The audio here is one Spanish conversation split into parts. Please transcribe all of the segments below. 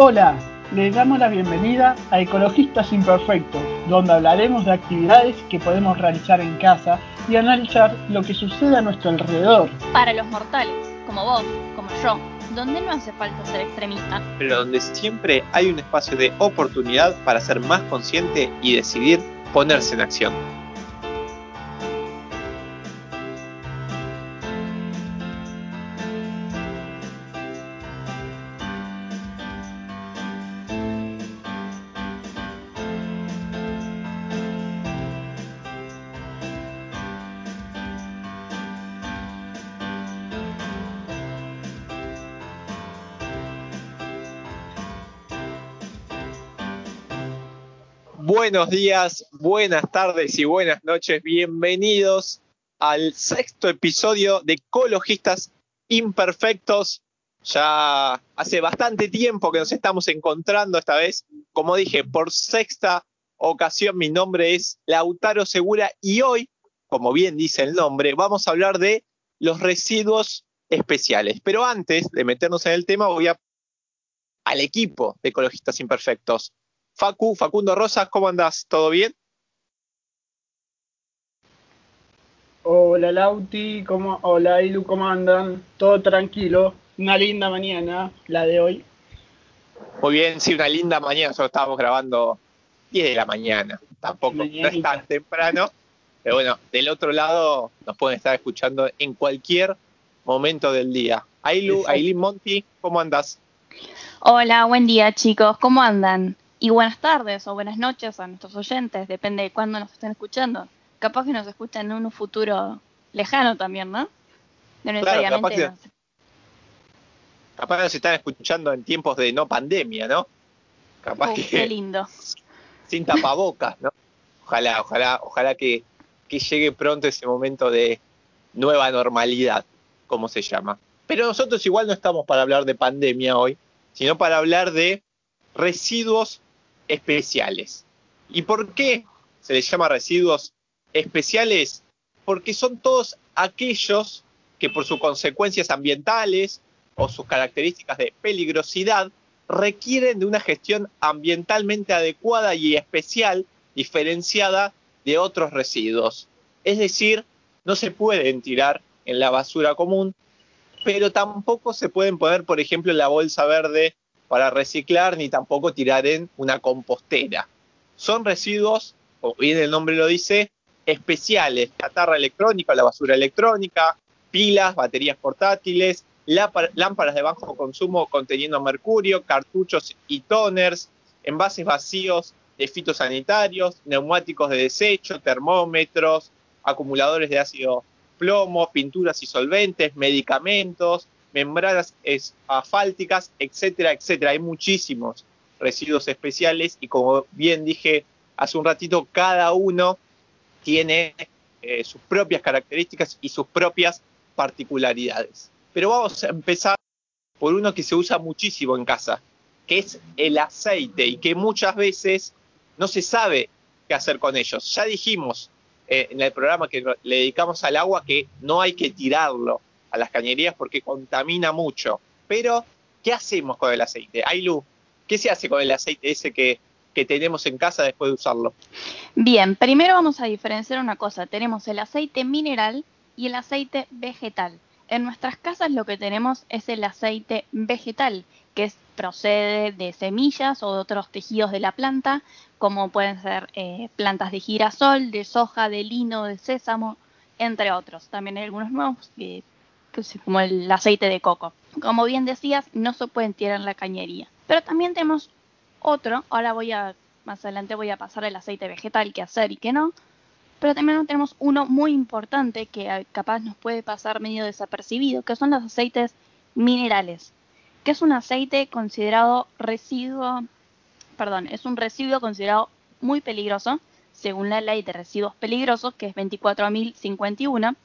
Hola, les damos la bienvenida a Ecologistas Imperfectos, donde hablaremos de actividades que podemos realizar en casa y analizar lo que sucede a nuestro alrededor. Para los mortales, como vos, como yo, donde no hace falta ser extremista, pero donde siempre hay un espacio de oportunidad para ser más consciente y decidir ponerse en acción. Buenos días, buenas tardes y buenas noches. Bienvenidos al sexto episodio de Ecologistas Imperfectos. Ya hace bastante tiempo que nos estamos encontrando esta vez. Como dije, por sexta ocasión mi nombre es Lautaro Segura y hoy, como bien dice el nombre, vamos a hablar de los residuos especiales. Pero antes de meternos en el tema, voy a al equipo de Ecologistas Imperfectos. Facu, Facundo Rosas, ¿cómo andás? ¿Todo bien? Hola Lauti, ¿cómo, hola Ilu, ¿cómo andan? Todo tranquilo, una linda mañana, la de hoy. Muy bien, sí, una linda mañana, nosotros estábamos grabando 10 de la mañana, tampoco no es tan temprano, pero bueno, del otro lado nos pueden estar escuchando en cualquier momento del día. Ailu, Ailin Monti, ¿cómo andás? Hola, buen día chicos, ¿cómo andan? Y buenas tardes o buenas noches a nuestros oyentes, depende de cuándo nos estén escuchando. Capaz que nos escuchan en un futuro lejano también, ¿no? No necesariamente. Claro, capaz, que, capaz nos están escuchando en tiempos de no pandemia, ¿no? Capaz que. Qué lindo. Sin tapabocas, ¿no? Ojalá, ojalá, ojalá que, que llegue pronto ese momento de nueva normalidad, como se llama. Pero nosotros igual no estamos para hablar de pandemia hoy, sino para hablar de residuos especiales. ¿Y por qué se les llama residuos especiales? Porque son todos aquellos que por sus consecuencias ambientales o sus características de peligrosidad requieren de una gestión ambientalmente adecuada y especial, diferenciada de otros residuos. Es decir, no se pueden tirar en la basura común, pero tampoco se pueden poner, por ejemplo, en la bolsa verde para reciclar ni tampoco tirar en una compostera. Son residuos, como bien el nombre lo dice, especiales, chatarra electrónica, la basura electrónica, pilas, baterías portátiles, lámparas de bajo consumo conteniendo mercurio, cartuchos y toners, envases vacíos de fitosanitarios, neumáticos de desecho, termómetros, acumuladores de ácido plomo, pinturas y solventes, medicamentos, membranas asfálticas, etcétera, etcétera. Hay muchísimos residuos especiales y como bien dije hace un ratito, cada uno tiene eh, sus propias características y sus propias particularidades. Pero vamos a empezar por uno que se usa muchísimo en casa, que es el aceite y que muchas veces no se sabe qué hacer con ellos. Ya dijimos eh, en el programa que le dedicamos al agua que no hay que tirarlo, las cañerías porque contamina mucho. Pero, ¿qué hacemos con el aceite? Ailu, ¿qué se hace con el aceite ese que, que tenemos en casa después de usarlo? Bien, primero vamos a diferenciar una cosa. Tenemos el aceite mineral y el aceite vegetal. En nuestras casas lo que tenemos es el aceite vegetal, que procede de semillas o de otros tejidos de la planta, como pueden ser eh, plantas de girasol, de soja, de lino, de sésamo, entre otros. También hay algunos nuevos como el aceite de coco. Como bien decías, no se pueden tirar en la cañería. Pero también tenemos otro, ahora voy a, más adelante voy a pasar el aceite vegetal, que hacer y que no. Pero también tenemos uno muy importante que capaz nos puede pasar medio desapercibido, que son los aceites minerales, que es un aceite considerado residuo, perdón, es un residuo considerado muy peligroso, según la ley de residuos peligrosos, que es 24.051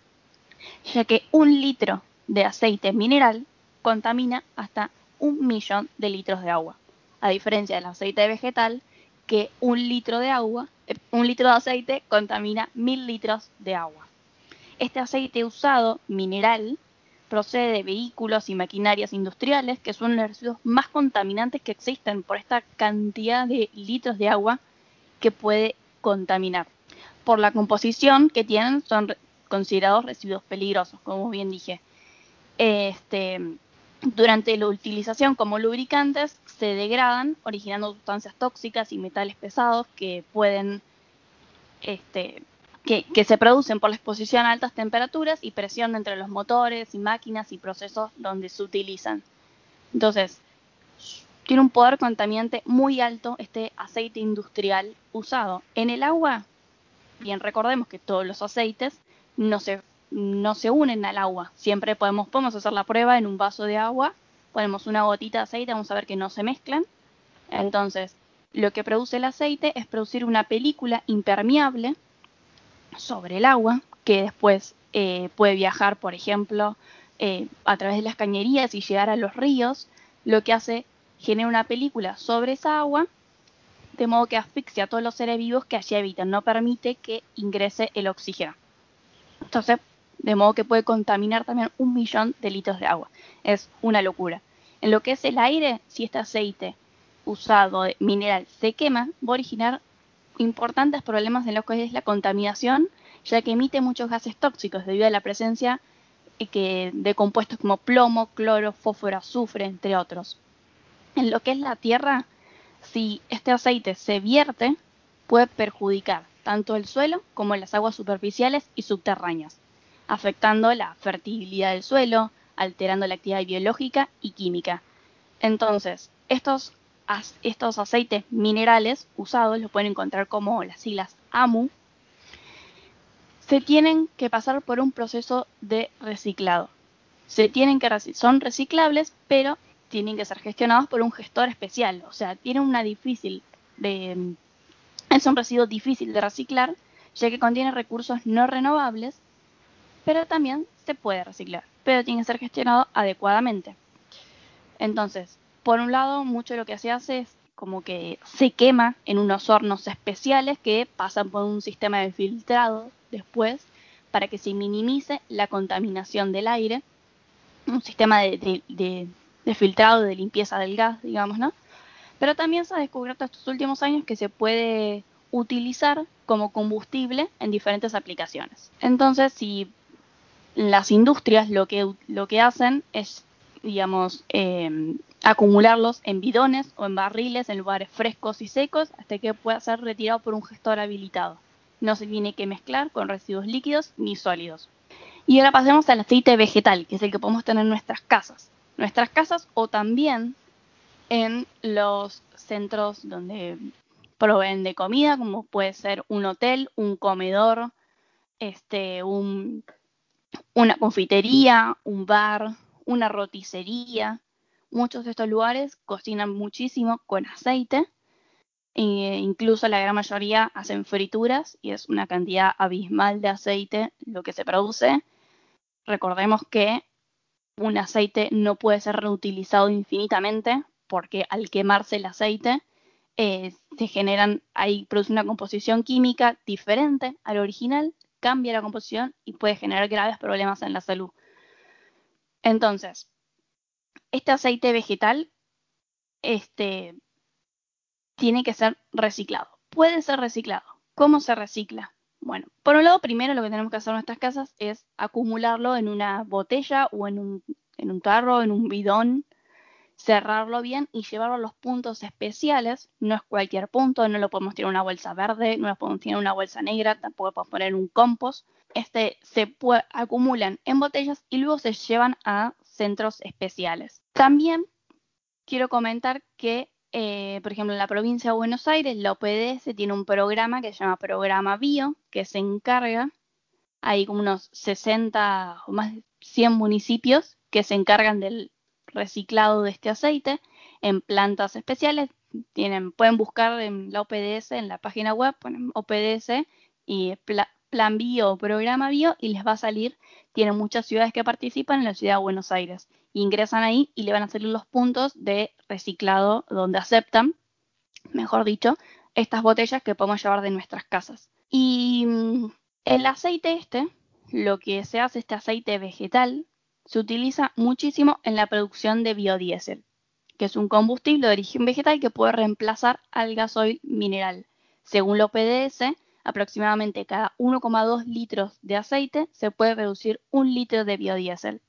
ya que un litro de aceite mineral contamina hasta un millón de litros de agua, a diferencia del aceite vegetal, que un litro de agua, eh, un litro de aceite contamina mil litros de agua. Este aceite usado mineral procede de vehículos y maquinarias industriales, que son los residuos más contaminantes que existen por esta cantidad de litros de agua que puede contaminar. Por la composición que tienen, son considerados residuos peligrosos, como bien dije. Este, durante la utilización como lubricantes se degradan, originando sustancias tóxicas y metales pesados que pueden este, que, se producen por la exposición a altas temperaturas y presión entre los motores y máquinas y procesos donde se utilizan. Entonces, tiene un poder contaminante muy alto este aceite industrial usado. En el agua, bien recordemos que todos los aceites no se, no se unen al agua. Siempre podemos, podemos hacer la prueba en un vaso de agua, ponemos una gotita de aceite, vamos a ver que no se mezclan. Entonces, lo que produce el aceite es producir una película impermeable sobre el agua, que después eh, puede viajar, por ejemplo, eh, a través de las cañerías y llegar a los ríos, lo que hace, genera una película sobre esa agua, de modo que asfixia a todos los seres vivos que allí habitan, no permite que ingrese el oxígeno. De modo que puede contaminar también un millón de litros de agua. Es una locura. En lo que es el aire, si este aceite usado mineral se quema, va a originar importantes problemas en lo que es la contaminación, ya que emite muchos gases tóxicos debido a la presencia eh, de compuestos como plomo, cloro, fósforo, azufre, entre otros. En lo que es la tierra, si este aceite se vierte, puede perjudicar tanto el suelo como las aguas superficiales y subterráneas, afectando la fertilidad del suelo, alterando la actividad biológica y química. Entonces, estos estos aceites minerales usados, los pueden encontrar como las siglas AMU, se tienen que pasar por un proceso de reciclado. Se tienen que son reciclables, pero tienen que ser gestionados por un gestor especial. O sea, tienen una difícil es un residuo difícil de reciclar, ya que contiene recursos no renovables, pero también se puede reciclar, pero tiene que ser gestionado adecuadamente. Entonces, por un lado, mucho de lo que se hace es como que se quema en unos hornos especiales que pasan por un sistema de filtrado después para que se minimice la contaminación del aire, un sistema de, filtrado, de limpieza del gas, digamos, ¿no? Pero también se ha descubierto estos últimos años que se puede utilizar como combustible en diferentes aplicaciones. Entonces, si las industrias lo que, lo que hacen es, digamos, eh, acumularlos en bidones o en barriles en lugares frescos y secos hasta que pueda ser retirado por un gestor habilitado. No se tiene que mezclar con residuos líquidos ni sólidos. Y ahora pasemos al aceite vegetal, que es el que podemos tener en nuestras casas. Nuestras casas o también en los centros donde proveen de comida, como puede ser un hotel, un comedor, este, un, una confitería, un bar, una roticería, Muchos de estos lugares cocinan muchísimo con aceite, e incluso la gran mayoría hacen frituras y es una cantidad abismal de aceite lo que se produce. Recordemos que un aceite no puede ser reutilizado infinitamente porque al quemarse el aceite eh, se generan, ahí produce una composición química diferente al original, cambia la composición y puede generar graves problemas en la salud. Entonces, este aceite vegetal este, tiene que ser reciclado. Puede ser reciclado. ¿Cómo se recicla? Bueno, por un lado, primero lo que tenemos que hacer en nuestras casas es acumularlo en una botella o en un, en un tarro, en un bidón, cerrarlo bien y llevarlo a los puntos especiales. No es cualquier punto, no lo podemos tirar en una bolsa verde, no lo podemos tirar en una bolsa negra, tampoco podemos poner un compost. Este se acumulan en botellas y luego se llevan a centros especiales. También quiero comentar que, eh, por ejemplo, en la provincia de Buenos Aires, la OPDS tiene un programa que se llama Programa Bio, que se encarga, hay como unos 60 o más de 100 municipios que se encargan del reciclado de este aceite en plantas especiales. Tienen, pueden buscar en la OPDS, en la página web, ponen OPDS y plan bio o programa bio y les va a salir, tienen muchas ciudades que participan en la ciudad de Buenos Aires. Ingresan ahí y le van a salir los puntos de reciclado donde aceptan, mejor dicho, estas botellas que podemos llevar de nuestras casas. Y mm, el aceite este, lo que se hace, este aceite vegetal, se utiliza muchísimo en la producción de biodiesel, que es un combustible de origen vegetal que puede reemplazar al gasoil mineral. Según la OPDS, aproximadamente cada 1,2 litros de aceite se puede reducir un litro de biodiesel.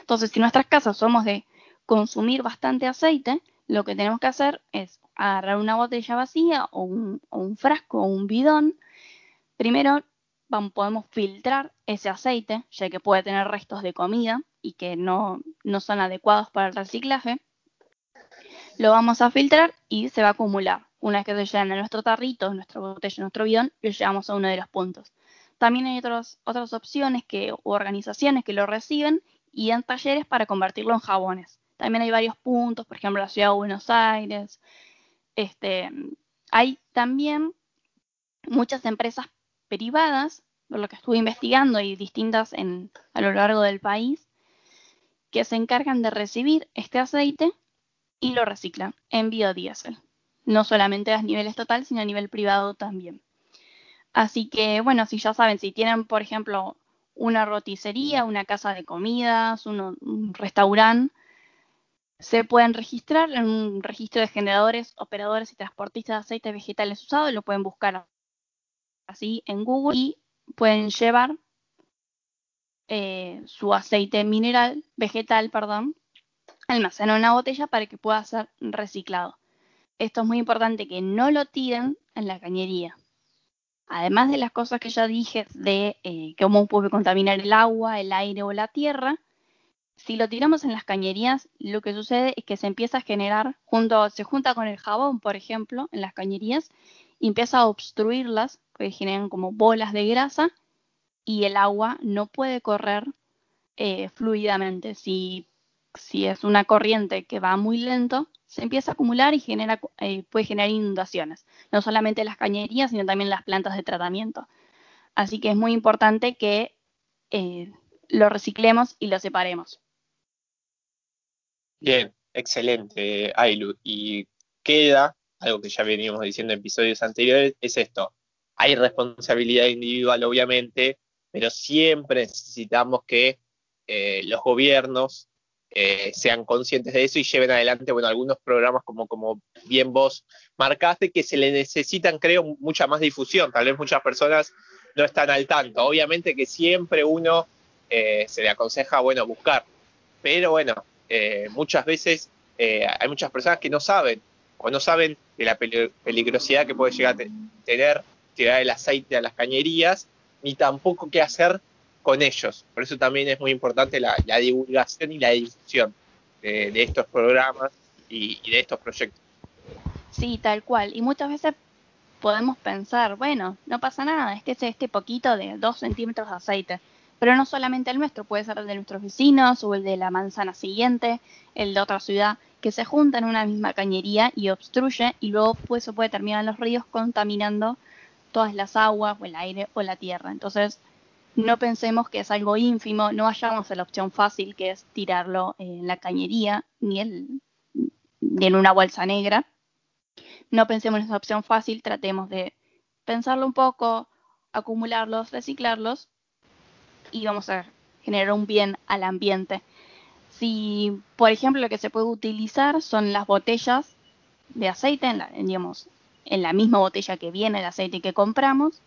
Entonces, si nuestras casas somos de consumir bastante aceite, lo que tenemos que hacer es agarrar una botella vacía o un, frasco o un bidón. Primero podemos filtrar ese aceite, ya que puede tener restos de comida y que no, no son adecuados para el reciclaje. Lo vamos a filtrar y se va a acumular. Una vez que se llena nuestro tarrito, nuestra botella, nuestro bidón, lo llevamos a uno de los puntos. También hay otras opciones que, u organizaciones que lo reciben y en talleres para convertirlo en jabones. También hay varios puntos, por ejemplo, la ciudad de Buenos Aires. Este, hay también muchas empresas privadas, por lo que estuve investigando y distintas a lo largo del país, que se encargan de recibir este aceite y lo reciclan en biodiesel. No solamente a nivel estatal, sino a nivel privado también. Así que, bueno, si ya saben, si tienen, por ejemplo, una roticería, una casa de comidas, un restaurante, se pueden registrar en un registro de generadores, operadores y transportistas de aceites vegetales usados, lo pueden buscar así en Google y pueden llevar eh, su aceite mineral, vegetal, perdón, almacenado en una botella para que pueda ser reciclado. Esto es muy importante que no lo tiren en la cañería. Además de las cosas que ya dije de eh, cómo puede contaminar el agua, el aire o la tierra, si lo tiramos en las cañerías, lo que sucede es que se empieza a generar, junto, se junta con el jabón, por ejemplo, en las cañerías, empieza a obstruirlas, que generan como bolas de grasa, y el agua no puede correr eh, fluidamente. Si, si, es una corriente que va muy lento, se empieza a acumular y genera, eh, puede generar inundaciones, no solamente las cañerías, sino también las plantas de tratamiento. Así que es muy importante que eh, lo reciclemos y lo separemos. Bien, excelente, Ailu. Y queda, algo que ya veníamos diciendo en episodios anteriores, es esto. Hay responsabilidad individual, obviamente, pero siempre necesitamos que eh, los gobiernos eh, sean conscientes de eso y lleven adelante, bueno, algunos programas como, como bien vos marcaste, que se le necesitan, creo, mucha más difusión. Tal vez muchas personas no están al tanto. Obviamente que siempre uno eh, se le aconseja, bueno, buscar. Pero bueno, muchas veces hay muchas personas que no saben o no saben de la peligrosidad que puede llegar a tener tirar el aceite a las cañerías, ni tampoco qué hacer con ellos. Por eso también es muy importante la, divulgación y la difusión de, estos programas y, de estos proyectos. Sí, tal cual. Y muchas veces podemos pensar, bueno, no pasa nada, es que es este poquito de dos centímetros de aceite. Pero no solamente el nuestro, puede ser el de nuestros vecinos o el de la manzana siguiente, el de otra ciudad, que se junta en una misma cañería y obstruye y luego pues, eso puede terminar en los ríos contaminando todas las aguas o el aire o la tierra. Entonces, no pensemos que es algo ínfimo, no vayamos a la opción fácil que es tirarlo en la cañería ni, ni en una bolsa negra. No pensemos en esa opción fácil, tratemos de pensarlo un poco, acumularlos, reciclarlos y vamos a generar un bien al ambiente. Si, por ejemplo, lo que se puede utilizar son las botellas de aceite, en la, digamos, en la misma botella que viene el aceite que compramos,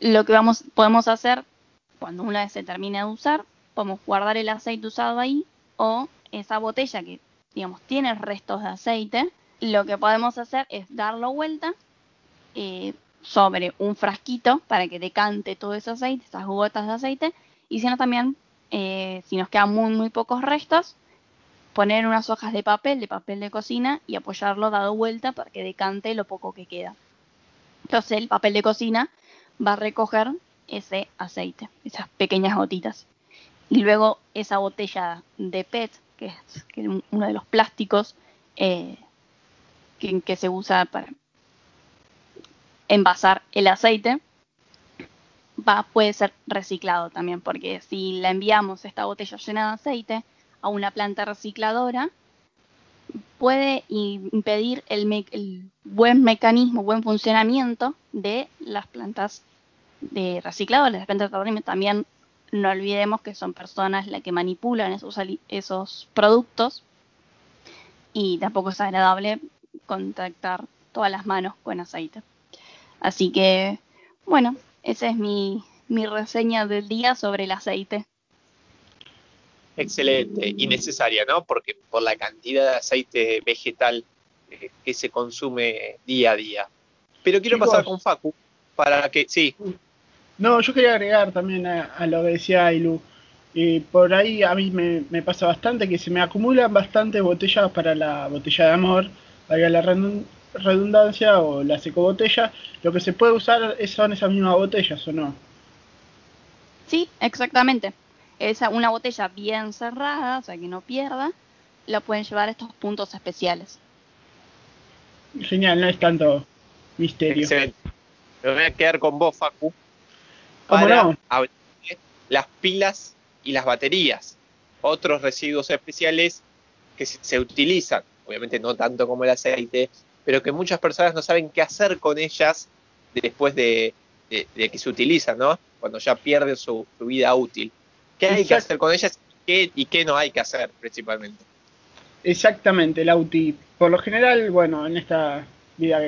lo que vamos, podemos hacer cuando una vez se termine de usar, podemos guardar el aceite usado ahí o esa botella que, digamos, tiene restos de aceite, lo que podemos hacer es darlo vuelta, eh, sobre un frasquito para que decante todo ese aceite, esas gotas de aceite, y si no también, eh, si nos quedan muy, muy pocos restos, poner unas hojas de papel, de papel de cocina, y apoyarlo dado vuelta para que decante lo poco que queda. Entonces el papel de cocina va a recoger ese aceite, esas pequeñas gotitas. Y luego esa botella de PET, que es, uno de los plásticos eh, que se usa para, envasar el aceite, va, puede ser reciclado también, porque si la enviamos esta botella llena de aceite a una planta recicladora, puede impedir el, buen mecanismo, buen funcionamiento de las plantas de recicladoras, las plantas de también no olvidemos que son personas las que manipulan esos, esos productos y tampoco es agradable contactar todas las manos con aceite. Así que, bueno, esa es mi, mi reseña del día sobre el aceite. Excelente y necesaria, ¿no? Porque por la cantidad de aceite vegetal eh, que se consume día a día. Pero quiero pasar con Facu para que, sí. No, yo quería agregar también a, lo que decía Ailu. Y por ahí a mí me, me, pasa bastante que se me acumulan bastante botellas para la botella de amor, valga la redundancia o la secobotella. Lo que se puede usar son esas mismas botellas, ¿o no? Sí, exactamente. Esa, una botella bien cerrada, o sea que no pierda, la pueden llevar a estos puntos especiales. Genial, no es tanto misterio. Excelente. Me voy a quedar con vos, Facu, ¿Cómo no? las pilas y las baterías. Otros residuos especiales que se utilizan, obviamente no tanto como el aceite, pero que muchas personas no saben qué hacer con ellas después de, que se utilizan, ¿no? Cuando ya pierden su, vida útil. ¿Qué hay que hacer con ellas y qué, no hay que hacer principalmente? Exactamente, Lauti. Por lo general, bueno, en esta vida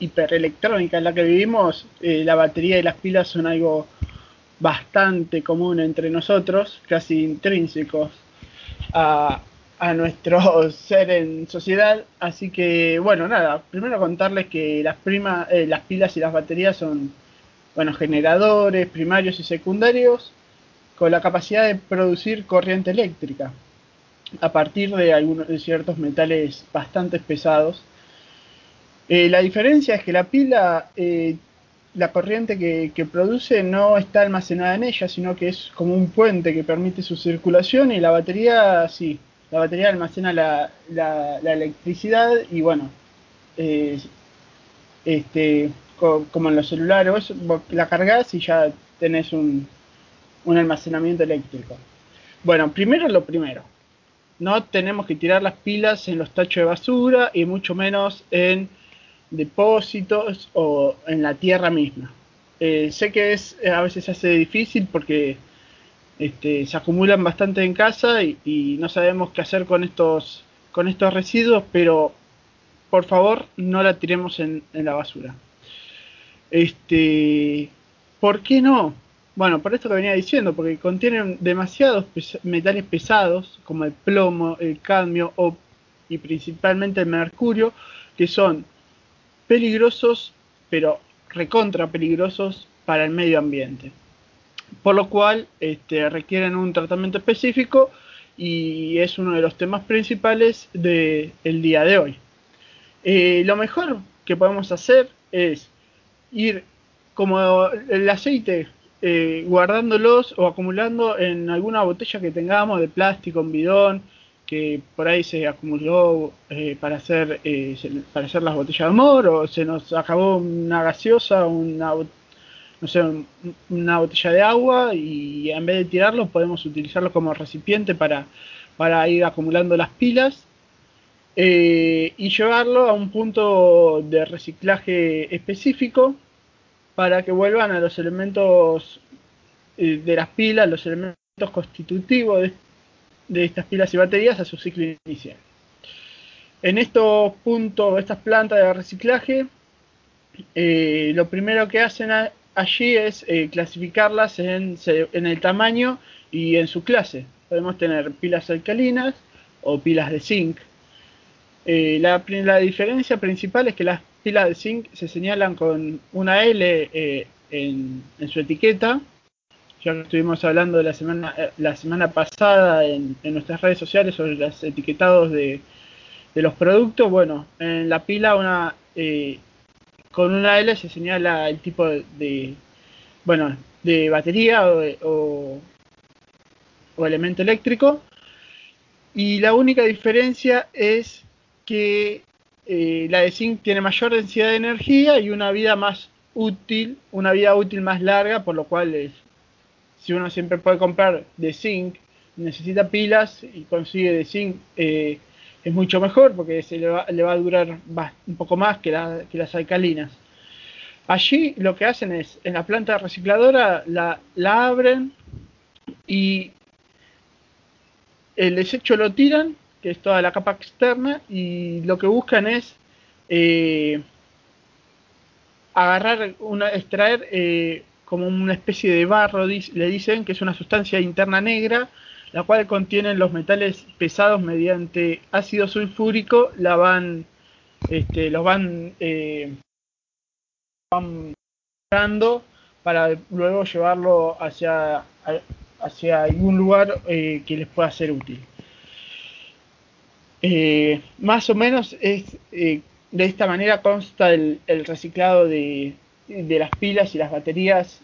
hiperelectrónica en la que vivimos, eh, la batería y las pilas son algo bastante común entre nosotros, casi intrínsecos a, a nuestro ser en sociedad. Así que, bueno, nada, primero contarles que las, prima, eh, las pilas y las baterías son, bueno, generadores primarios y secundarios con la capacidad de producir corriente eléctrica a partir de, algunos, de ciertos metales bastante pesados. Eh, la diferencia es que la pila, eh, la corriente que, que, produce no está almacenada en ella, sino que es como un puente que permite su circulación y la batería sí, la batería almacena la, la, electricidad y bueno, este, como en los celulares, la cargas y ya tenés un, un almacenamiento eléctrico. Bueno, primero lo primero. No tenemos que tirar las pilas en los tachos de basura y mucho menos en depósitos o en la tierra misma. Eh, sé que es a veces hace difícil porque este, se acumulan bastante en casa y, no sabemos qué hacer con estos, con estos residuos, pero por favor no la tiremos en, la basura. Este, ¿Por qué no? Bueno, por esto que venía diciendo, porque contienen demasiados metales pesados, como el plomo, el cadmio o, y principalmente el mercurio, que son peligrosos, pero recontra peligrosos para el medio ambiente por lo cual este, requieren un tratamiento específico y es uno de los temas principales del día de hoy. Eh, lo mejor que podemos hacer es ir como el aceite eh, guardándolos o acumulando en alguna botella que tengamos de plástico, un bidón, que por ahí se acumuló eh, para hacer para hacer las botellas de amor o se nos acabó una gaseosa, una no sé, una botella de agua y en vez de tirarlo podemos utilizarlo como recipiente para, para ir acumulando las pilas eh, y llevarlo a un punto de reciclaje específico para que vuelvan a los elementos eh, de las pilas, los elementos constitutivos de, estas pilas y baterías a su ciclo inicial. En estos puntos, estas plantas de reciclaje, eh, lo primero que hacen allí es eh, clasificarlas en, el tamaño y en su clase. Podemos tener pilas alcalinas o pilas de zinc. Eh, la, diferencia principal es que las pilas de zinc se señalan con una L eh, en, su etiqueta. Ya estuvimos hablando de la semana, la semana pasada en, nuestras redes sociales sobre los etiquetados de, los productos. Bueno, en la pila una con una L se señala el tipo de, bueno, de batería o, elemento eléctrico. Y la única diferencia es que eh, la de zinc tiene mayor densidad de energía y una vida más útil, una vida útil más larga, por lo cual es, si uno siempre puede comprar de zinc, necesita pilas y consigue de zinc, eh, es mucho mejor porque se le va, a durar un poco más que, las alcalinas. Allí lo que hacen es, en la planta recicladora la, abren y el desecho lo tiran, que es toda la capa externa, y lo que buscan es eh, agarrar, una, extraer eh, como una especie de barro, le dicen que es una sustancia interna negra, la cual contiene los metales pesados mediante ácido sulfúrico, la van, este, los van, eh, van para luego llevarlo hacia hacia algún lugar eh, que les pueda ser útil. Eh, más o menos es eh, de esta manera consta el, reciclado de, las pilas y las baterías.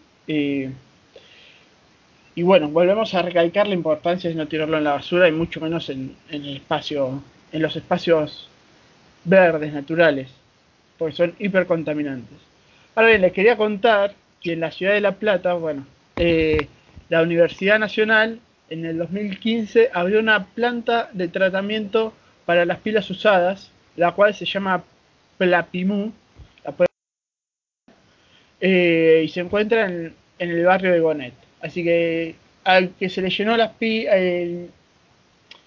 Y bueno, volvemos a recalcar la importancia de no tirarlo en la basura y mucho menos en, en el espacio, en los espacios verdes, naturales, porque son hipercontaminantes. Ahora bien, les quería contar que en la ciudad de La Plata, bueno, eh, la Universidad Nacional en el 2015 abrió una planta de tratamiento para las pilas usadas, la cual se llama Plapimu, eh, y se encuentra en, el barrio de Gonet. Así que al que se le llenó las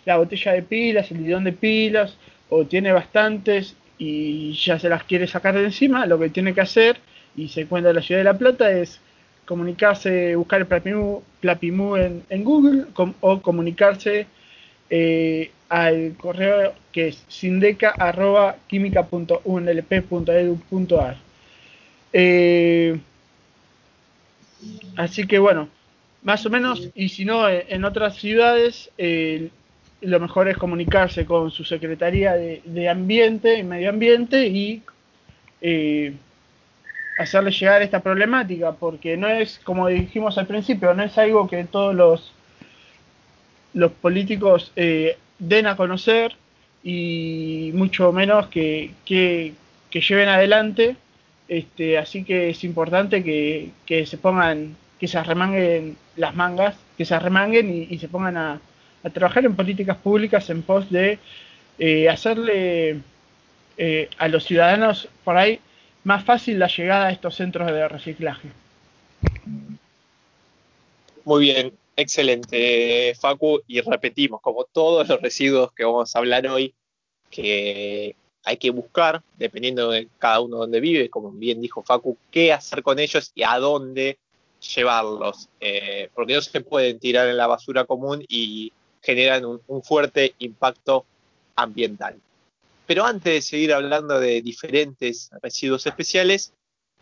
la botella de pilas, el bidón de pilas, o tiene bastantes y ya se las quiere sacar de encima, lo que tiene que hacer, y se encuentra en la ciudad de La Plata, es comunicarse, buscar el Plapimu, en, Google o comunicarse eh, al correo que es sindeca.química.unlp.edu.ar. Eh, así que bueno, más o menos, y si no, en otras ciudades, eh, lo mejor es comunicarse con su Secretaría de, Ambiente y Medio Ambiente y hacerle llegar esta problemática, porque no es, como dijimos al principio, no es algo que todos los, los políticos eh, den a conocer y mucho menos que, que, lleven adelante. Este, así que es importante que, que, se pongan, que se arremanguen las mangas, que se arremanguen y, se pongan a, trabajar en políticas públicas en pos de eh, hacerle eh, a los ciudadanos por ahí más fácil la llegada a estos centros de reciclaje. Muy bien, excelente, Facu. Y repetimos, como todos los residuos que vamos a hablar hoy, que hay que buscar, dependiendo de cada uno donde vive, como bien dijo Facu, qué hacer con ellos y a dónde llevarlos, eh, porque no se pueden tirar en la basura común y generan un fuerte impacto ambiental. Pero antes de seguir hablando de diferentes residuos especiales,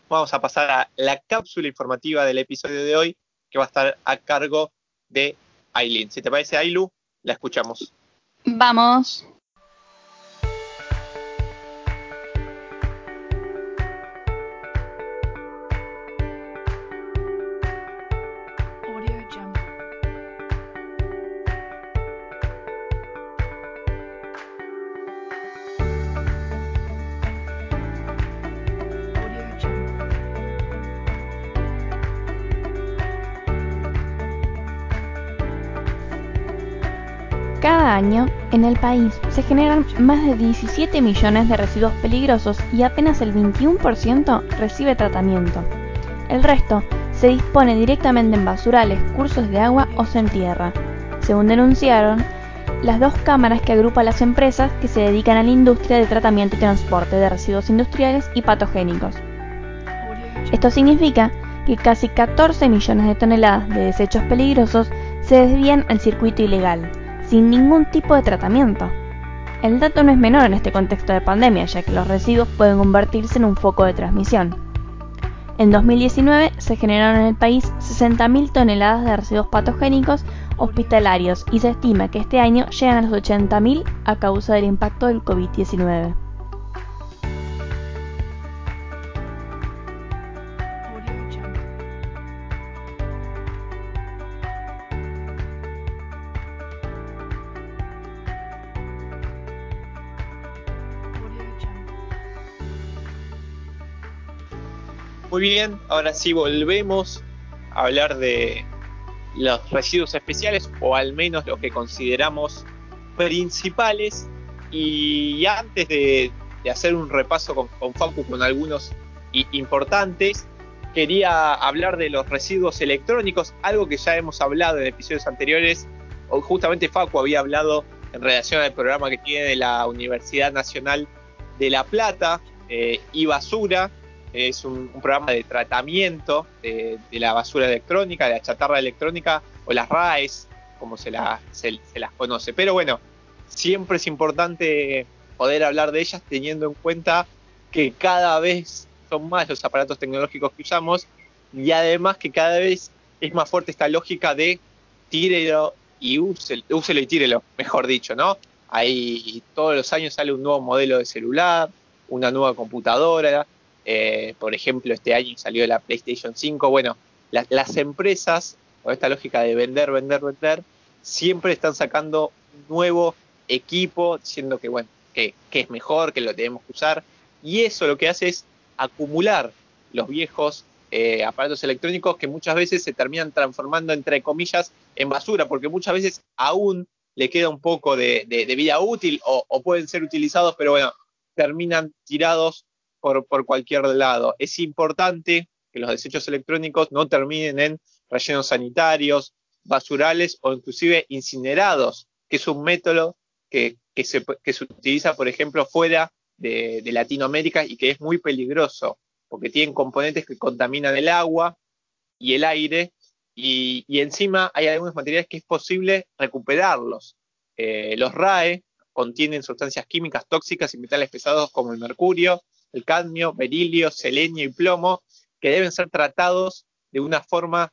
vamos a pasar a la cápsula informativa del episodio de hoy, que va a estar a cargo de Aileen. Si te parece, Ailu, la escuchamos. Vamos. En el país se generan más de 17 millones de residuos peligrosos y apenas el 21% recibe tratamiento. El resto se dispone directamente en basurales, cursos de agua o se entierra, según denunciaron las dos cámaras que agrupan las empresas que se dedican a la industria de tratamiento y transporte de residuos industriales y patogénicos. Esto significa que casi 14 millones de toneladas de desechos peligrosos se desvían al circuito ilegal, sin ningún tipo de tratamiento. El dato no es menor en este contexto de pandemia, ya que los residuos pueden convertirse en un foco de transmisión. En 2019 se generaron en el país 60.000 toneladas de residuos patogénicos hospitalarios y se estima que este año llegan a los 80.000 a causa del impacto del COVID-19. Muy bien, ahora sí volvemos a hablar de los residuos especiales o al menos lo que consideramos principales. Y antes de, hacer un repaso con, con Facu con algunos importantes, quería hablar de los residuos electrónicos, algo que ya hemos hablado en episodios anteriores. Justamente Facu había hablado en relación al programa que tiene la Universidad Nacional de La Plata, eh, y basura, es un, programa de tratamiento de, la basura electrónica, de la chatarra electrónica o las RAES, como se, se, las conoce. Pero bueno, siempre es importante poder hablar de ellas teniendo en cuenta que cada vez son más los aparatos tecnológicos que usamos y además que cada vez es más fuerte esta lógica de tírelo y úselo, úselo y tírelo, mejor dicho, ¿no? Ahí todos los años sale un nuevo modelo de celular, una nueva computadora, eh, por ejemplo, este año salió la PlayStation 5. Bueno, las empresas, con esta lógica de vender, vender, vender, siempre están sacando un nuevo equipo, diciendo que, bueno, que, es mejor, que lo tenemos que usar. Y eso lo que hace es acumular los viejos eh, aparatos electrónicos que muchas veces se terminan transformando, entre comillas, en basura, porque muchas veces aún le queda un poco de, vida útil o, o, pueden ser utilizados, pero bueno, terminan tirados por, cualquier lado. Es importante que los desechos electrónicos no terminen en rellenos sanitarios, basurales o inclusive incinerados, que es un método que, se, utiliza, por ejemplo, fuera de, Latinoamérica y que es muy peligroso, porque tienen componentes que contaminan el agua y el aire, y, encima hay algunos materiales que es posible recuperarlos. Eh, los RAE contienen sustancias químicas tóxicas y metales pesados como el mercurio, el cadmio, berilio, selenio y plomo, que deben ser tratados de una forma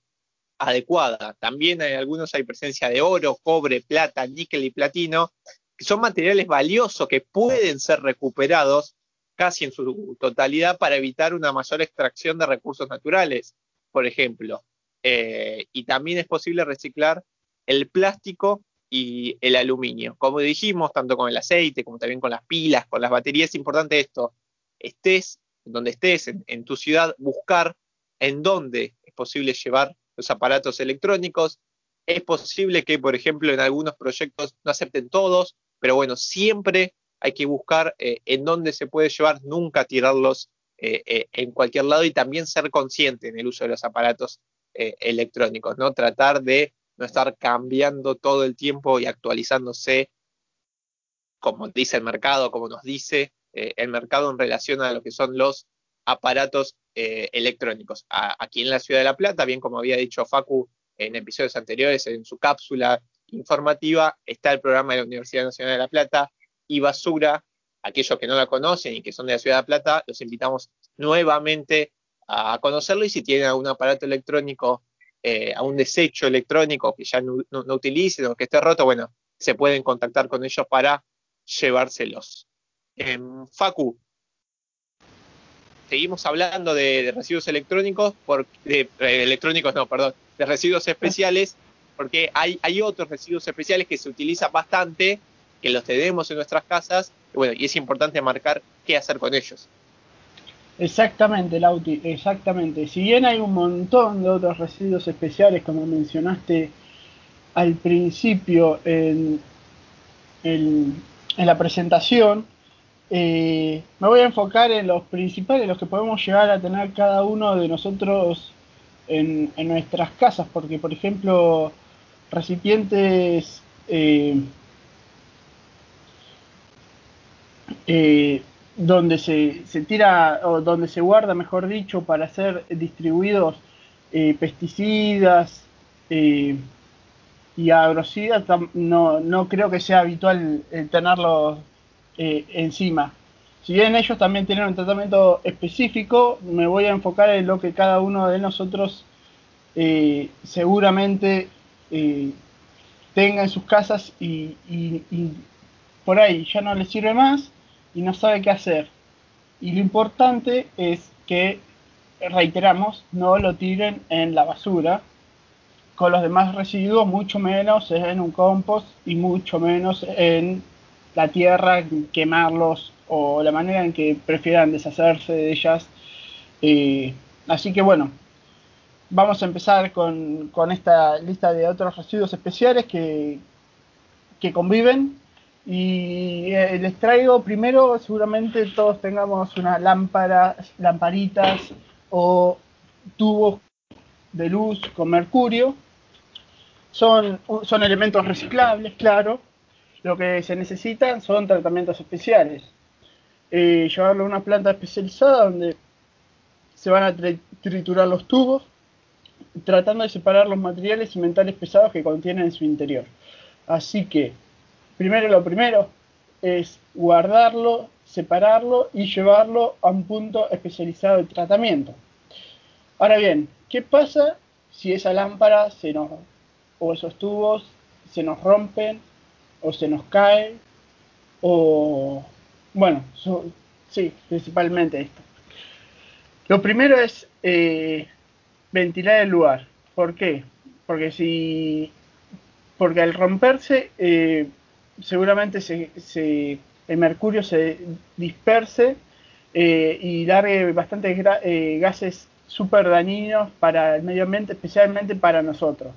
adecuada. También en algunos hay presencia de oro, cobre, plata, níquel y platino, que son materiales valiosos que pueden ser recuperados casi en su totalidad para evitar una mayor extracción de recursos naturales, por ejemplo. Eh, y también es posible reciclar el plástico y el aluminio. Como dijimos, tanto con el aceite como también con las pilas, con las baterías, es importante esto, estés donde estés, en, tu ciudad, buscar en dónde es posible llevar los aparatos electrónicos. Es posible que, por ejemplo, en algunos proyectos no acepten todos, pero bueno, siempre hay que buscar eh, en dónde se puede llevar, nunca tirarlos eh, eh, en cualquier lado y también ser consciente en el uso de los aparatos electrónicos, ¿no? Tratar de no estar cambiando todo el tiempo y actualizándose como dice el mercado, como nos dice eh, el mercado en relación a lo que son los aparatos eh, electrónicos. aquí en la Ciudad de La Plata, bien como había dicho Facu en episodios anteriores, en su cápsula informativa, está el programa de la Universidad Nacional de La Plata y Basura. Aquellos que no la conocen y que son de la Ciudad de La Plata, los invitamos nuevamente a conocerlo y si tienen algún aparato electrónico, eh, a un desecho electrónico que ya no, utilicen o que esté roto, bueno, se pueden contactar con ellos para llevárselos. Facu, seguimos hablando de, residuos electrónicos, de, eh, electrónicos no, perdón, de residuos especiales, porque hay, hay otros residuos especiales que se utilizan bastante, que los tenemos en nuestras casas, y bueno, y es importante marcar qué hacer con ellos. Exactamente, Lauti, exactamente. Si bien hay un montón de otros residuos especiales, como mencionaste al principio en, en la presentación, eh, me voy a enfocar en los principales, los que podemos llegar a tener cada uno de nosotros en, nuestras casas, porque por ejemplo, recipientes eh, eh, donde se, se, tira, o donde se guarda, mejor dicho, para ser distribuidos pesticidas y agrocidas, no, no creo que sea habitual tenerlos eh, encima. Si bien ellos también tienen un tratamiento específico, me voy a enfocar en lo que cada uno de nosotros eh, seguramente eh, tenga en sus casas y, por ahí ya no les sirve más y no sabe qué hacer. Y lo importante es que, reiteramos, no lo tiren en la basura, con los demás residuos, mucho menos en un compost y mucho menos en la tierra, quemarlos o la manera en que prefieran deshacerse de ellas. Eh, así que bueno, vamos a empezar con, esta lista de otros residuos especiales que, que conviven. Y eh, les traigo primero, seguramente todos tengamos unas lámparas, lamparitas o tubos de luz con mercurio. Son, son elementos reciclables, claro. Lo que se necesitan son tratamientos especiales. Eh, llevarlo a una planta especializada donde se van a triturar los tubos, tratando de separar los materiales y metales pesados que contienen en su interior. Así que, primero lo primero es guardarlo, separarlo y llevarlo a un punto especializado de tratamiento. Ahora bien, ¿qué pasa si esa lámpara se nos, o esos tubos se nos rompen o se nos cae o bueno, sí, principalmente esto. Lo primero es eh, ventilar el lugar. ¿Por qué? Porque si porque al romperse eh, seguramente se, el mercurio se disperse eh, y largue bastantes gases súper dañinos para el medio ambiente, especialmente para nosotros.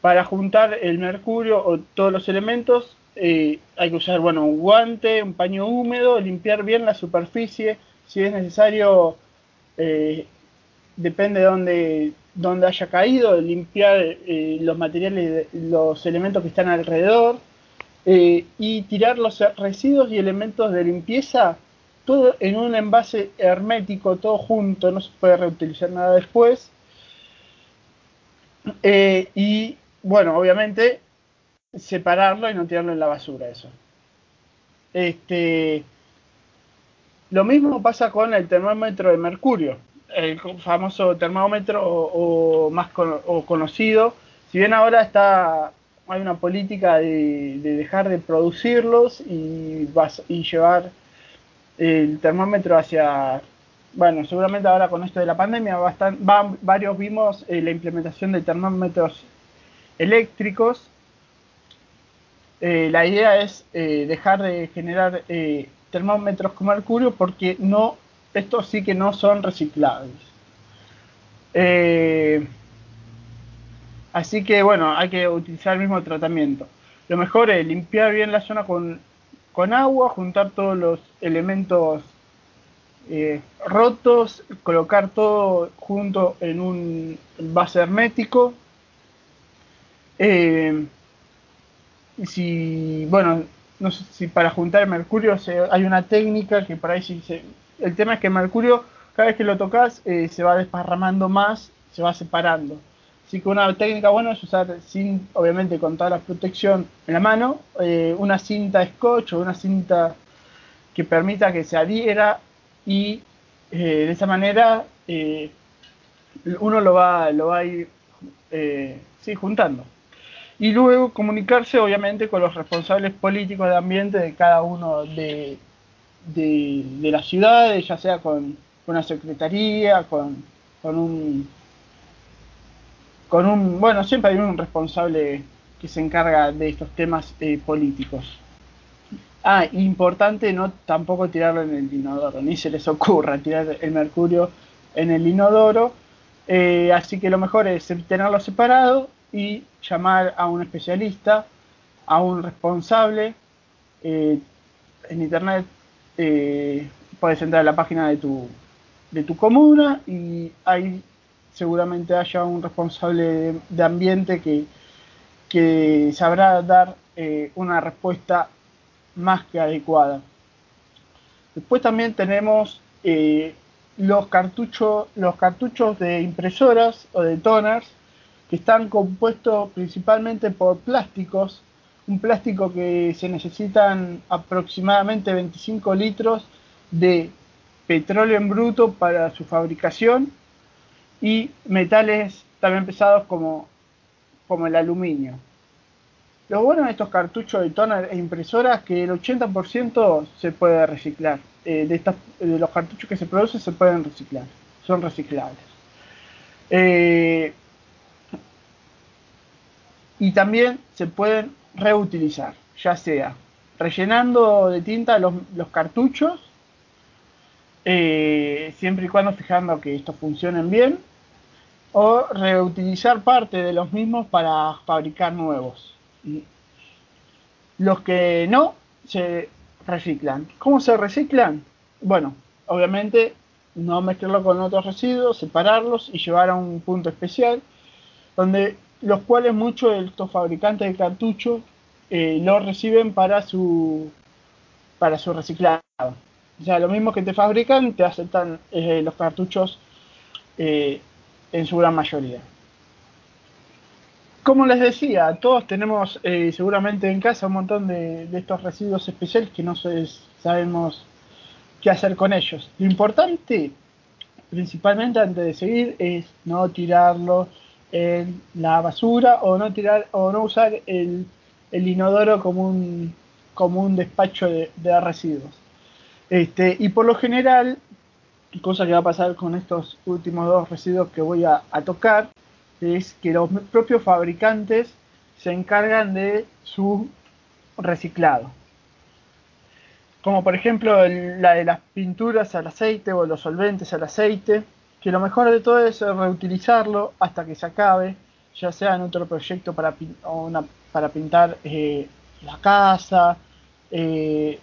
Para juntar el mercurio o todos los elementos eh, hay que usar, bueno, un guante, un paño húmedo, limpiar bien la superficie, si es necesario, eh, depende de dónde, dónde haya caído, limpiar eh, los materiales, los elementos que están alrededor y tirar los residuos y elementos de limpieza todo en un envase hermético, todo junto, no se puede reutilizar nada después. y bueno, obviamente separarlo y no tirarlo en la basura, eso. Este, lo mismo pasa con el termómetro de mercurio, el famoso termómetro o, más conocido. Si bien ahora está hay una política de, de dejar de producirlos y, y llevar el termómetro hacia bueno, seguramente ahora con esto de la pandemia van, varios vimos eh, la implementación de termómetros eléctricos eh, la idea es eh, dejar de generar eh, termómetros con mercurio porque no, estos sí que no son reciclables. así que bueno, hay que utilizar el mismo tratamiento. Lo mejor es limpiar bien la zona con, con agua, juntar todos los elementos rotos, colocar todo junto en un base hermético si, bueno, no sé si para juntar mercurio hay una técnica que por ahí sí se, el tema es que mercurio cada vez que lo tocas eh, se va desparramando más, se va separando. Así que una técnica buena es usar, sin, obviamente con toda la protección en la mano, eh, una cinta scotch o una cinta que permita que se adhiera y eh, de esa manera uno lo va, lo va a ir sí, juntando y luego comunicarse obviamente con los responsables políticos de ambiente de cada uno de, de, las ciudades, ya sea con, una secretaría, con, con, un con un bueno siempre hay un responsable que se encarga de estos temas eh, políticos. Ah, importante no tampoco tirarlo en el inodoro, ni se les ocurra tirar el mercurio en el inodoro. Eh, así que lo mejor es tenerlo separado y llamar a un especialista, a un responsable. Eh, en internet eh, puedes entrar a la página de tu, de tu comuna y ahí seguramente haya un responsable de, ambiente que, que, sabrá dar eh, una respuesta más que adecuada. Después también tenemos los cartuchos, los cartuchos de impresoras o de toners que están compuestos principalmente por plásticos, un plástico que se necesitan aproximadamente 25 litros de petróleo en bruto para su fabricación y metales también pesados como, como el aluminio. Lo bueno de estos cartuchos de toner e impresoras es que el 80% se puede reciclar. Eh, de, los cartuchos que se producen se pueden reciclar, son reciclables. Eh, y también se pueden reutilizar, ya sea rellenando de tinta los, cartuchos, eh, siempre y cuando fijando que estos funcionen bien, o reutilizar parte de los mismos para fabricar nuevos. Los que no, se reciclan. ¿Cómo se reciclan? Bueno, obviamente no mezclarlo con otros residuos, separarlos y llevar a un punto especial, donde los cuales muchos de estos fabricantes de cartuchos eh, lo reciben para su para su reciclado. O sea, lo mismo que te fabrican, te aceptan eh, los cartuchos eh, en su gran mayoría. Como les decía, todos tenemos seguramente en casa un montón de, de estos residuos especiales que no sabemos qué hacer con ellos. Lo importante, principalmente antes de seguir, es no tirarlo en la basura o no tirar o no usar el, inodoro como un, como un despacho de, residuos. Este, y por lo general, cosa que va a pasar con estos últimos dos residuos que voy a, a tocar, es que los propios fabricantes se encargan de su reciclado como por ejemplo la de las pinturas al aceite o los solventes al aceite, que lo mejor de todo es reutilizarlo hasta que se acabe, ya sea en otro proyecto para, para pintar eh, la casa, eh,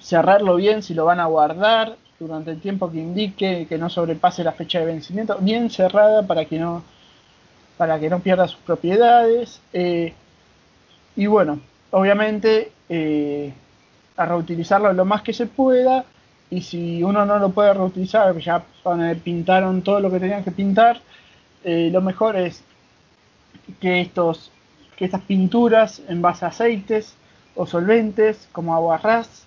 cerrarlo bien si lo van a guardar durante el tiempo que indique, que no sobrepase la fecha de vencimiento, bien cerrada para que no, para que no pierda sus propiedades. Eh, y bueno, obviamente a reutilizarlo lo más que se pueda y si uno no lo puede reutilizar, ya pintaron todo lo que tenían que pintar, eh, lo mejor es que, estos, que estas pinturas en base a aceites o solventes como aguarrás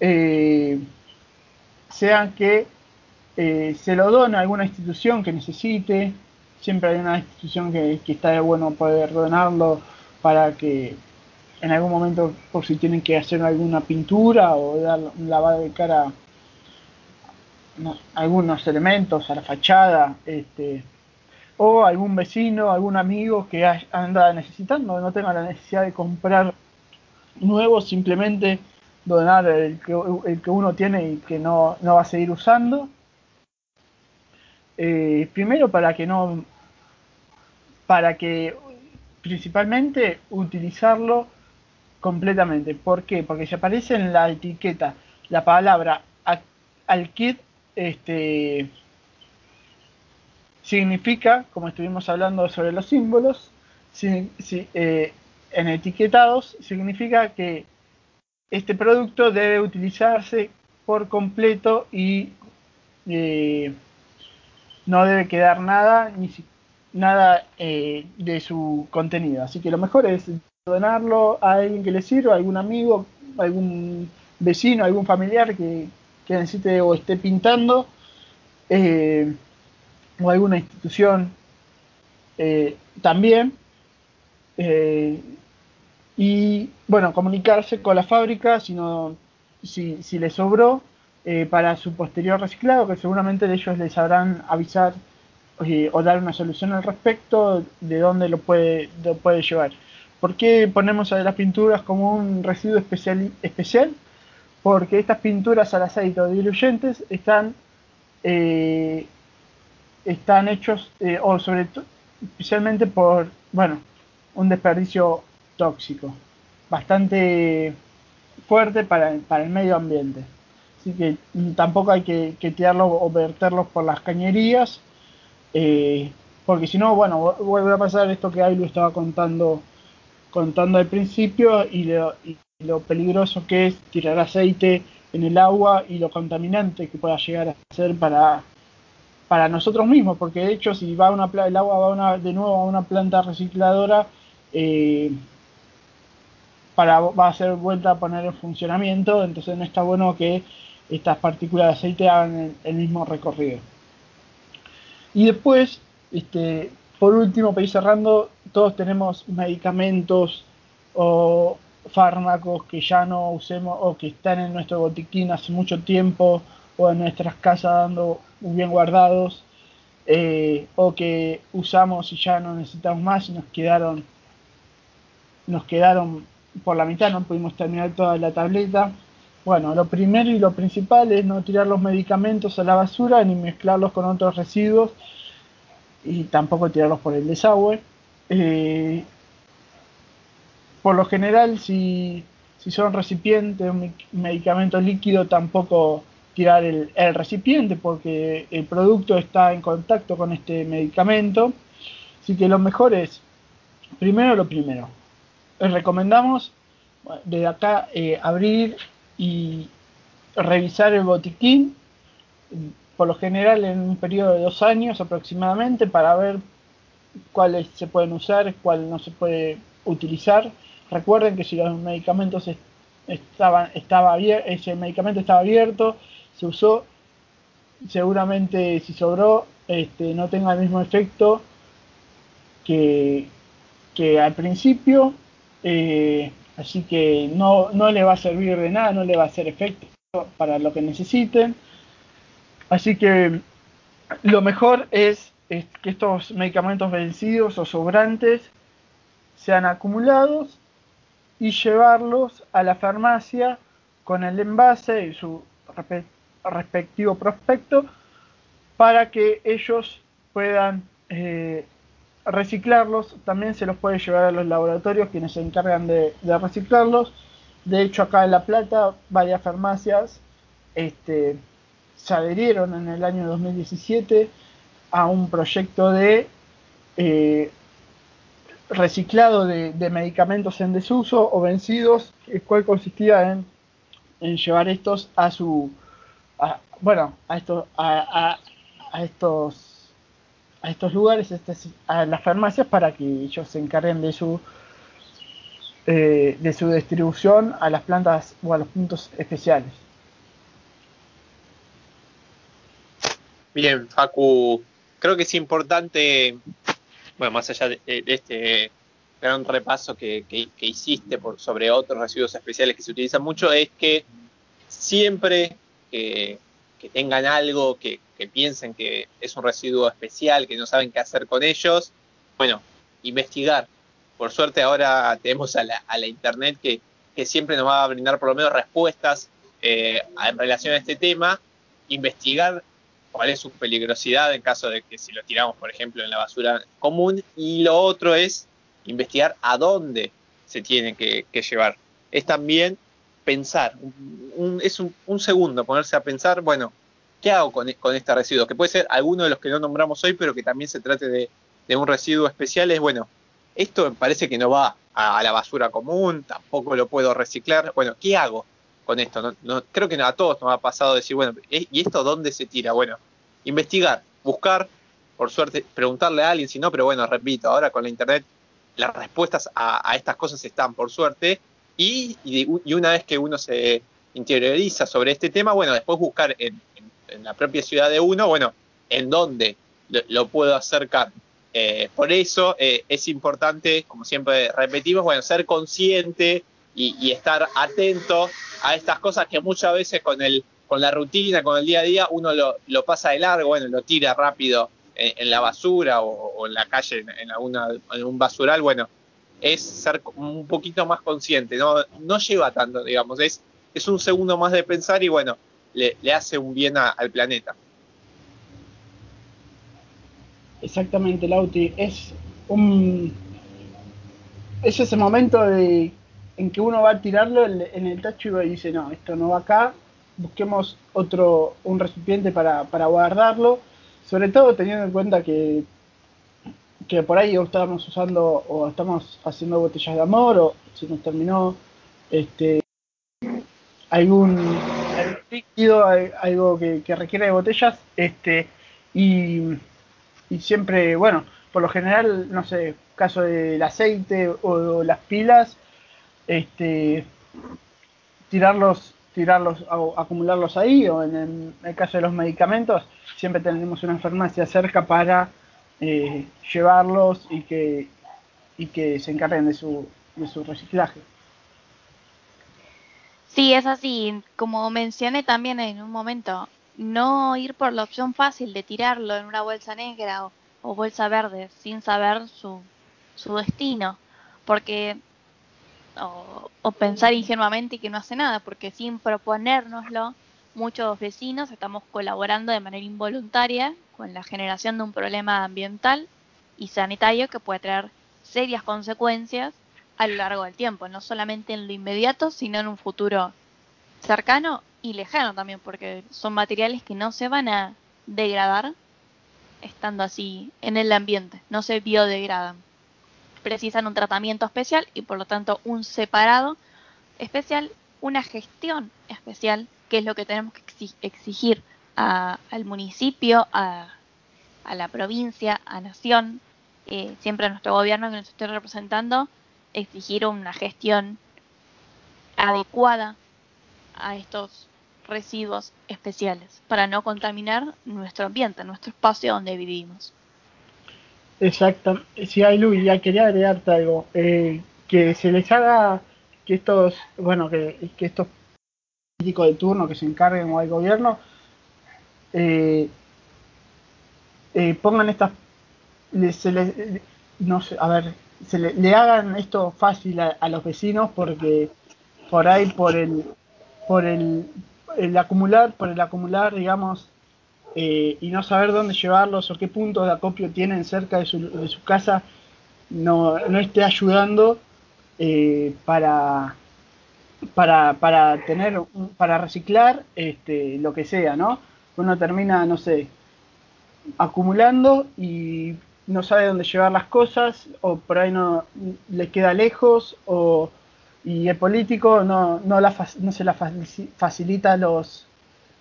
eh, sean que se lo dona a alguna institución que necesite, siempre hay una institución que, que está de bueno poder donarlo para que en algún momento por si tienen que hacer alguna pintura o dar un lavado de cara algunos elementos a la fachada este, o algún vecino, algún amigo que anda necesitando, no tenga la necesidad de comprar nuevo, simplemente donar el que, el que uno tiene y que no, no va a seguir usando. Eh, primero para que no, para que principalmente utilizarlo completamente. ¿Por qué? Porque si aparece en la etiqueta la palabra al kit, este, significa, como estuvimos hablando sobre los símbolos, si, eh, en etiquetados, significa que este producto debe utilizarse por completo y eh, no debe quedar nada, ni nada eh, de su contenido. Así que lo mejor es donarlo a alguien que le sirva, algún amigo, algún vecino, algún familiar que, necesite o esté pintando, eh, o alguna institución eh, también. Eh, y bueno, comunicarse con la fábrica si, no, si, si le sobró para su posterior reciclado, que seguramente ellos les sabrán avisar o dar una solución al respecto de dónde lo puede, lo puede llevar. ¿Por qué ponemos a las pinturas como un residuo especial? especial? Porque estas pinturas al aceite o diluyentes están, eh, están hechos, eh, o sobre todo, especialmente por, bueno, un desperdicio tóxico, bastante fuerte para, el medio ambiente. Así que tampoco hay que, que o verterlos por las cañerías, eh, porque si no, bueno, vuelve a pasar esto que Ailu estaba contando contando al principio y lo, peligroso que es tirar aceite en el agua y lo contaminante que pueda llegar a ser para, para nosotros mismos, porque de hecho si va una el agua va de nuevo a una planta recicladora, eh, para, va a ser vuelta a poner en funcionamiento, entonces no está bueno que estas partículas de aceite hagan el, mismo recorrido. Y después, este, por último, para ir cerrando, todos tenemos medicamentos o fármacos que ya no usemos o que están en nuestro botiquín hace mucho tiempo o en nuestras casas dando bien guardados eh, o que usamos y ya no necesitamos más y nos quedaron nos quedaron por la mitad no pudimos terminar toda la tableta. Bueno lo primero y lo principal es no tirar los medicamentos a la basura ni mezclarlos con otros residuos y tampoco tirarlos por el desagüe. Eh, por lo general, si, si son recipientes, un medicamento líquido, tampoco tirar el, recipiente porque el producto está en contacto con este medicamento. Así que lo mejor es, primero lo primero, les recomendamos desde acá eh, abrir y revisar el botiquín, por lo general en un periodo de dos años aproximadamente, para ver cuáles se pueden usar, cuál no se puede utilizar. Recuerden que si los medicamentos estaban, estaba ese medicamento estaba abierto, se usó, seguramente si sobró este, no tenga el mismo efecto que, que al principio, eh, así que no, no le va a servir de nada, no le va a hacer efecto para lo que necesiten. Así que lo mejor es que estos medicamentos vencidos o sobrantes sean acumulados y llevarlos a la farmacia con el envase y su respectivo prospecto para que ellos puedan eh, reciclarlos. También se los puede llevar a los laboratorios quienes se encargan de, reciclarlos. De hecho, acá en La Plata, varias farmacias este, se adherieron en el año 2017 a un proyecto de eh, reciclado de, medicamentos en desuso o vencidos, el cual consistía en, llevar estos a su, bueno, a estos, a, estos, a estos lugares, este, a las farmacias para que ellos se encarguen de su, eh, de su distribución a las plantas o a los puntos especiales. Bien, Facu, creo que es importante, bueno, más allá de, este gran repaso que, hiciste por, sobre otros residuos especiales que se utilizan mucho, es que siempre que, tengan algo, que, piensen que es un residuo especial, que no saben qué hacer con ellos, bueno, investigar. Por suerte ahora tenemos a la, internet que, siempre nos va a brindar por lo menos respuestas eh, en relación a este tema, investigar cuál es su peligrosidad en caso de que si lo tiramos, por ejemplo, en la basura común. Y lo otro es investigar a dónde se tiene que, llevar. Es también pensar, es un, segundo ponerse a pensar, bueno, ¿qué hago con, este residuo? Que puede ser alguno de los que no nombramos hoy, pero que también se trate de, un residuo especial. Es bueno, esto me parece que no va a, la basura común, tampoco lo puedo reciclar. Bueno, ¿qué hago? con esto. No, creo que a todos nos ha pasado decir, bueno, ¿y esto dónde se tira? Bueno, investigar, buscar, por suerte, preguntarle a alguien, si no, pero bueno, repito, ahora con la internet las respuestas a, estas cosas están, por suerte, y, una vez que uno se interioriza sobre este tema, bueno, después buscar en, la propia ciudad de uno, bueno, en dónde lo, puedo acercar. Eh, por eso eh, es importante, como siempre repetimos, bueno, ser consciente y, estar atento a estas cosas que muchas veces con el con la rutina, con el día a día, uno lo, pasa de largo, bueno, lo tira rápido en, la basura o, en la calle, en, en un basural, bueno, es ser un poquito más consciente, no, no lleva tanto, digamos, es, es un segundo más de pensar y bueno, le, hace un bien al planeta. Exactamente, Lauti, es un es ese momento de en que uno va a tirarlo en el tacho y dice, no, esto no va acá, busquemos otro, un recipiente para, guardarlo, sobre todo teniendo en cuenta que, que por ahí estamos usando o estamos haciendo botellas de amor o si nos terminó este algún líquido, algo que, requiere de botellas, este, y, y siempre, bueno, por lo general, no sé, caso del aceite o las pilas, este, tirarlos, tirarlos, acumularlos ahí, o en el, caso de los medicamentos, siempre tenemos una farmacia cerca para eh, llevarlos y que, y que se encarguen de su, de su reciclaje. Sí, es así. Como mencioné también en un momento, no ir por la opción fácil de tirarlo en una bolsa negra o, o bolsa verde sin saber su, su destino. Porque o, pensar ingenuamente que no hace nada, porque sin proponérnoslo, muchos vecinos estamos colaborando de manera involuntaria con la generación de un problema ambiental y sanitario que puede traer serias consecuencias a lo largo del tiempo, no solamente en lo inmediato, sino en un futuro cercano y lejano también, porque son materiales que no se van a degradar estando así en el ambiente, no se biodegradan. Precisan un tratamiento especial y por lo tanto un separado especial, una gestión especial, que es lo que tenemos que exigir al municipio, a, la provincia, a nación, eh, siempre a nuestro gobierno que nos esté representando, exigir una gestión adecuada a estos residuos especiales para no contaminar nuestro ambiente, nuestro espacio donde vivimos. Exacto. Sí, hay Luis, ya quería agregarte algo. Eh, que se les haga que estos, bueno, que, que estos políticos de turno que se encarguen o al gobierno eh, eh, pongan estas, se les, no sé, a ver, se le, hagan esto fácil a, los vecinos porque por ahí por el por el, el acumular por el acumular digamos eh, y no saber dónde llevarlos o qué puntos de acopio tienen cerca de su, de su casa no, no esté ayudando eh, para para, para tener para reciclar este, lo que sea no uno termina no sé acumulando y no sabe dónde llevar las cosas o por ahí no le queda lejos o y el político no, no, la, no se la facilita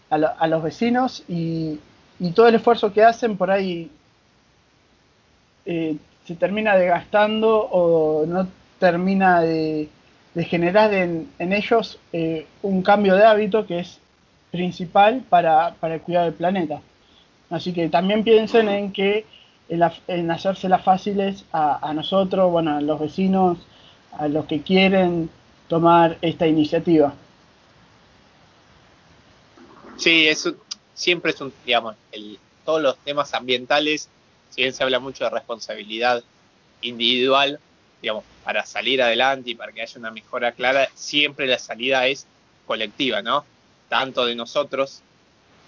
a a, los vecinos y, y, todo el esfuerzo que hacen por ahí eh, se termina desgastando o no termina de, generar en, en ellos eh, un cambio de hábito que es principal para, para el cuidado del planeta. Así que también piensen en que en, hacérselas fáciles a, nosotros, bueno, a los vecinos, a los que quieren tomar esta iniciativa. Sí, eso siempre es un, digamos, el, todos los temas ambientales, si bien se habla mucho de responsabilidad individual, digamos, para salir adelante y para que haya una mejora clara, siempre la salida es colectiva, ¿no? Tanto de nosotros,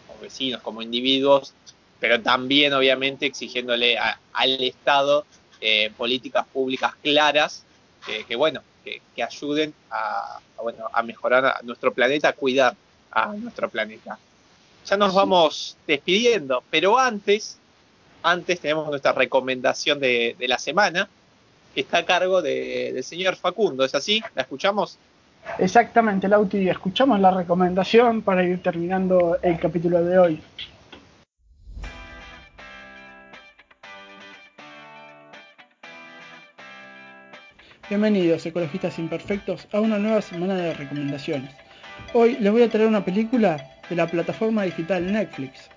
como vecinos, como individuos, pero también obviamente exigiéndole al Estado eh, políticas públicas claras que, bueno, que, ayuden a, bueno, a mejorar nuestro planeta, a cuidar a nuestro planeta. Ya nos vamos despidiendo, pero antes, antes tenemos nuestra recomendación de, la semana, que está a cargo del señor Facundo, ¿es así? ¿La escuchamos? Exactamente, Lauti, escuchamos la recomendación para ir terminando el capítulo de hoy. Bienvenidos, ecologistas imperfectos, a una nueva semana de recomendaciones. Hoy les voy a traer una película de la plataforma digital Netflix,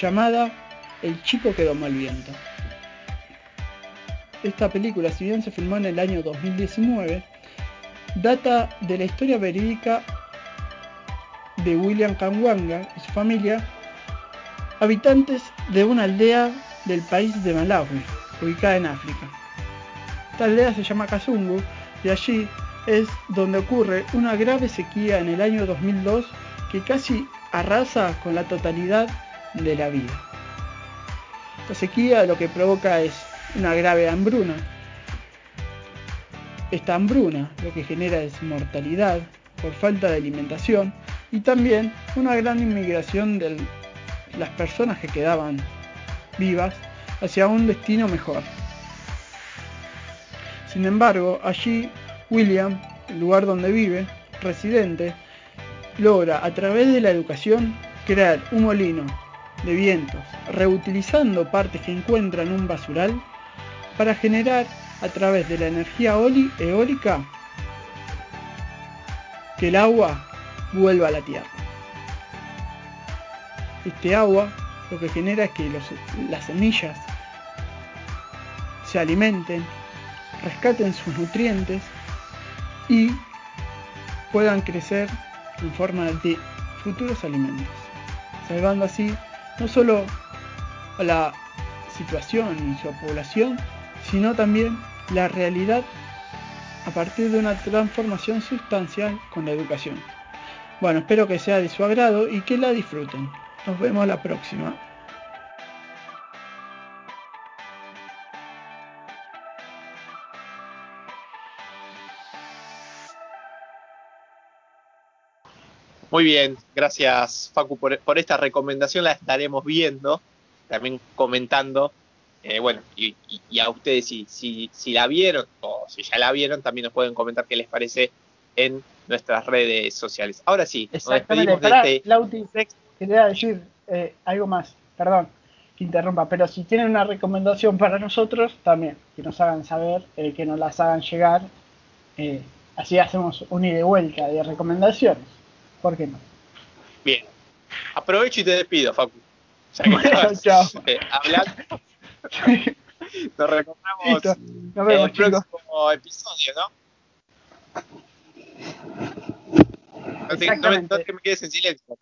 llamada El chico que domó el viento. Esta película, si bien se filmó en el año 2019, data de la historia verídica de William Kamwanga y su familia, habitantes de una aldea del país de Malawi, ubicada en África. Esta aldea se llama Kazungu y allí es donde ocurre una grave sequía en el año 2002 que casi arrasa con la totalidad de la vida. Esta sequía lo que provoca es una grave hambruna. Esta hambruna lo que genera es mortalidad por falta de alimentación y también una gran inmigración de las personas que quedaban vivas hacia un destino mejor. Sin embargo, allí William, el lugar donde vive, residente, logra a través de la educación crear un molino de vientos, reutilizando partes que encuentra en un basural para generar a través de la energía eólica que el agua vuelva a la tierra. Este agua lo que genera es que las semillas se alimenten rescaten sus nutrientes y puedan crecer en forma de futuros alimentos, salvando así no solo la situación y su población, sino también la realidad a partir de una transformación sustancial con la educación. Bueno, espero que sea de su agrado y que la disfruten. Nos vemos la próxima. Muy bien, gracias Facu por, por esta recomendación, la estaremos viendo, también comentando. Eh, bueno, y, y- y a ustedes si, si, si la vieron o si ya la vieron, también nos pueden comentar qué les parece en nuestras redes sociales. Ahora sí, nos despedimos de este Lauti, quería decir eh, algo más, perdón que interrumpa, pero si tienen una recomendación para nosotros, también, que nos hagan saber, eh, que nos las hagan llegar, eh, así hacemos un ida y vuelta de recomendaciones. ¿Por qué no? Bien. Aprovecho y te despido, Facu. Bueno, chao. eh, hablando, nos reencontramos Listo, nos en el chicos. próximo episodio, ¿no? No te, no me, no te me quedes en silencio.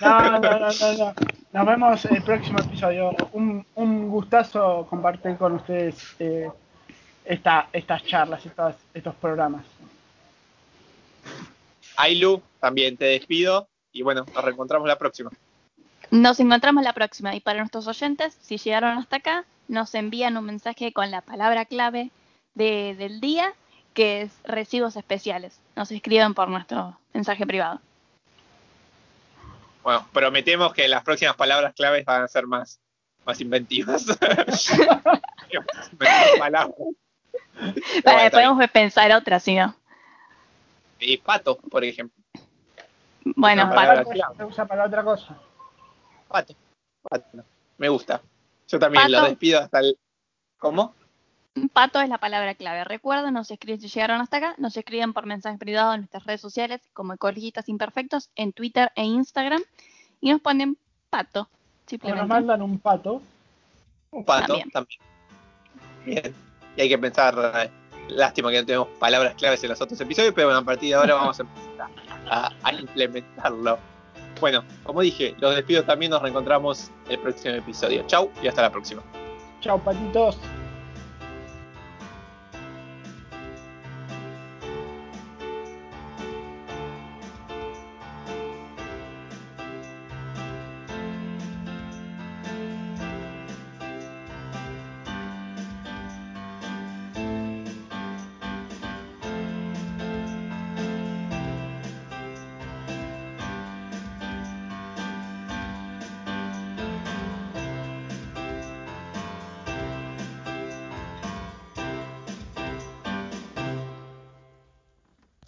No, no, no, no, no. Nos vemos el próximo episodio. Un, un gustazo compartir con ustedes eh, esta, estas charlas, estas, estos programas. Ailu, también te despido y bueno, nos reencontramos la próxima. Nos encontramos la próxima y para nuestros oyentes, si llegaron hasta acá, nos envían un mensaje con la palabra clave de- del día, que es residuos especiales. Nos escriben por nuestro mensaje privado. Bueno, prometemos que las próximas palabras claves van a ser más, más inventivas. Para, podemos pensar otra, si no. Y pato, por ejemplo. Bueno, Una pa- palabra Para- clave. se usa para otra cosa. Pato. Pato. Me gusta. Yo también Pato. lo despido hasta el. ¿Cómo? pato es la palabra clave. Recuerden, nos escriben si llegaron hasta acá, nos escriben por mensaje privado en nuestras redes sociales como Ecologistas Imperfectos en Twitter e Instagram y nos ponen pato, O nos simplemente. mandan un pato. Un pato También. también. Bien. Y hay que pensar. Lástima que no tenemos palabras claves en los otros episodios, pero bueno, a partir de ahora vamos a empezar a, implementarlo. Bueno, como dije, los despido también. Nos reencontramos el próximo episodio. Chau y hasta la próxima. Chao, patitos.